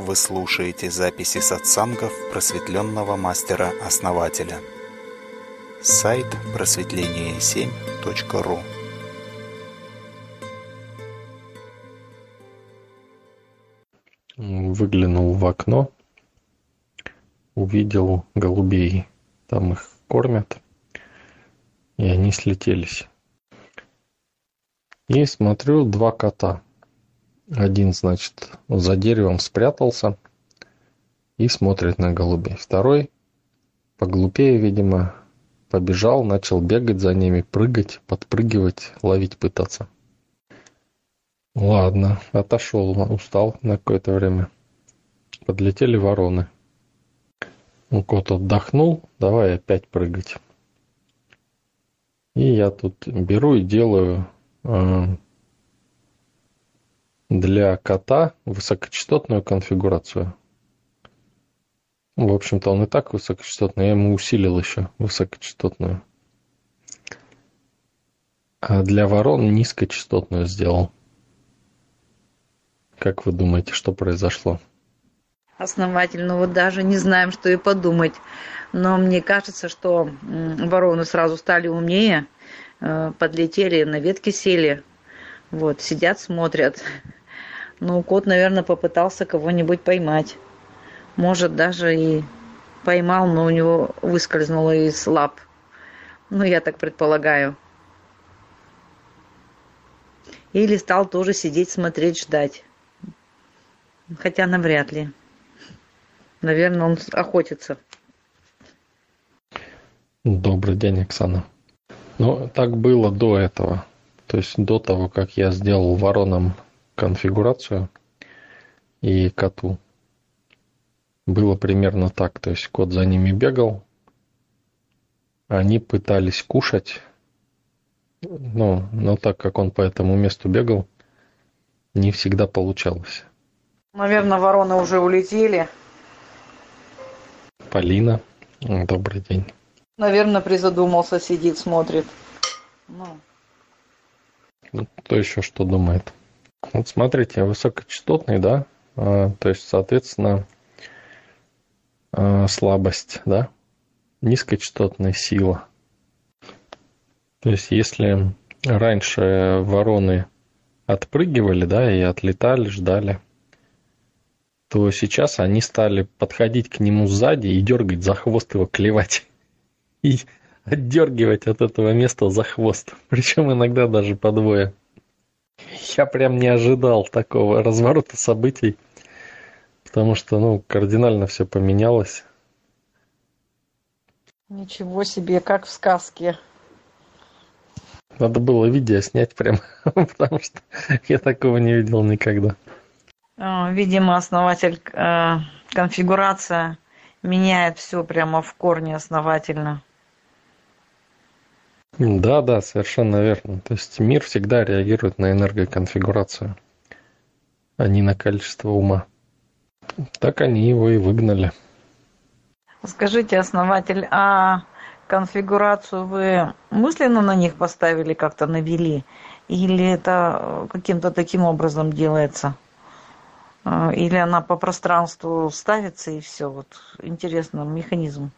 Вы слушаете записи сатсангов просветленного мастера-основателя. Сайт просветление7.ру Выглянул в окно, увидел голубей. Там их кормят, и они слетелись. И смотрю, два кота. Один, значит, за деревом спрятался и смотрит на голубей. Второй, поглупее, видимо, побежал, начал бегать за ними, прыгать, подпрыгивать, ловить пытаться. Ладно, отошел, устал на какое-то время. Подлетели вороны. Ну, кот отдохнул, давай опять прыгать. И я тут беру и делаю э, для кота высокочастотную конфигурацию. В общем-то, он и так высокочастотный, я ему усилил еще высокочастотную. А для ворон низкочастотную сделал. Как вы думаете, что произошло? Основательно, вот даже не знаем, что и подумать. Но мне кажется, что вороны сразу стали умнее, э, подлетели, на ветки сели, вот, сидят, смотрят. Ну, кот, наверное, попытался кого-нибудь поймать. Может, даже и поймал, но у него выскользнуло из лап. Ну, я так предполагаю. Или стал тоже сидеть, смотреть, ждать. Хотя навряд ли. Наверное, он охотится. Добрый день, Оксана. Ну, так было до этого. То есть до того, как я сделал воронам конфигурацию и коту. Было примерно так. То есть кот за ними бегал. Они пытались кушать. Но, но так как он по этому месту бегал, не всегда получалось. Наверное, вороны уже улетели. Полина, добрый день. Наверное, призадумался, сидит, смотрит. Ну. ну кто еще что думает? Вот смотрите, высокочастотный, да, а, то есть, соответственно, а, слабость, да, низкочастотная сила. То есть, если раньше вороны отпрыгивали, да, и отлетали, ждали, то сейчас они стали подходить к нему сзади и дергать за хвост его, клевать. И отдергивать от этого места за хвост. Причем иногда даже по двое. Я прям не ожидал такого разворота событий, потому что, ну, кардинально все поменялось. Ничего себе, как в сказке. Надо было видео снять прям, потому что я такого не видел никогда. А, видимо, основатель э, конфигурация меняет все прямо в корне основательно. Да, да, совершенно верно. То есть мир всегда реагирует на энергоконфигурацию, а не на количество ума. Так они его и выгнали. Скажите, основатель, а конфигурацию вы мысленно на них поставили, как-то навели? Или это каким-то таким образом делается? А, или она по пространству ставится и все? Вот интересно, механизм.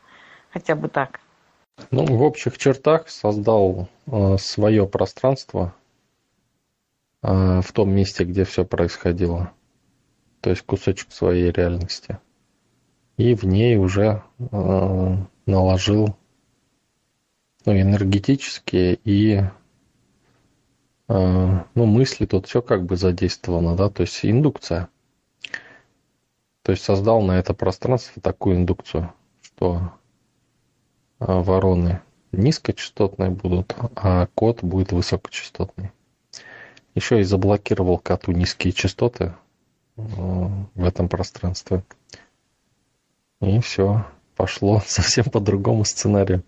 Хотя бы так. Ну, в общих чертах создал э, свое пространство э, в том месте, где все происходило. То есть кусочек своей реальности. И в ней уже э, наложил ну, энергетические и э, ну, мысли тут все как бы задействовано, да, то есть индукция. То есть создал на это пространство такую индукцию, что вороны низкочастотные будут, а кот будет высокочастотный. Еще и заблокировал коту низкие частоты а, в этом пространстве. И все, пошло совсем по другому сценарию.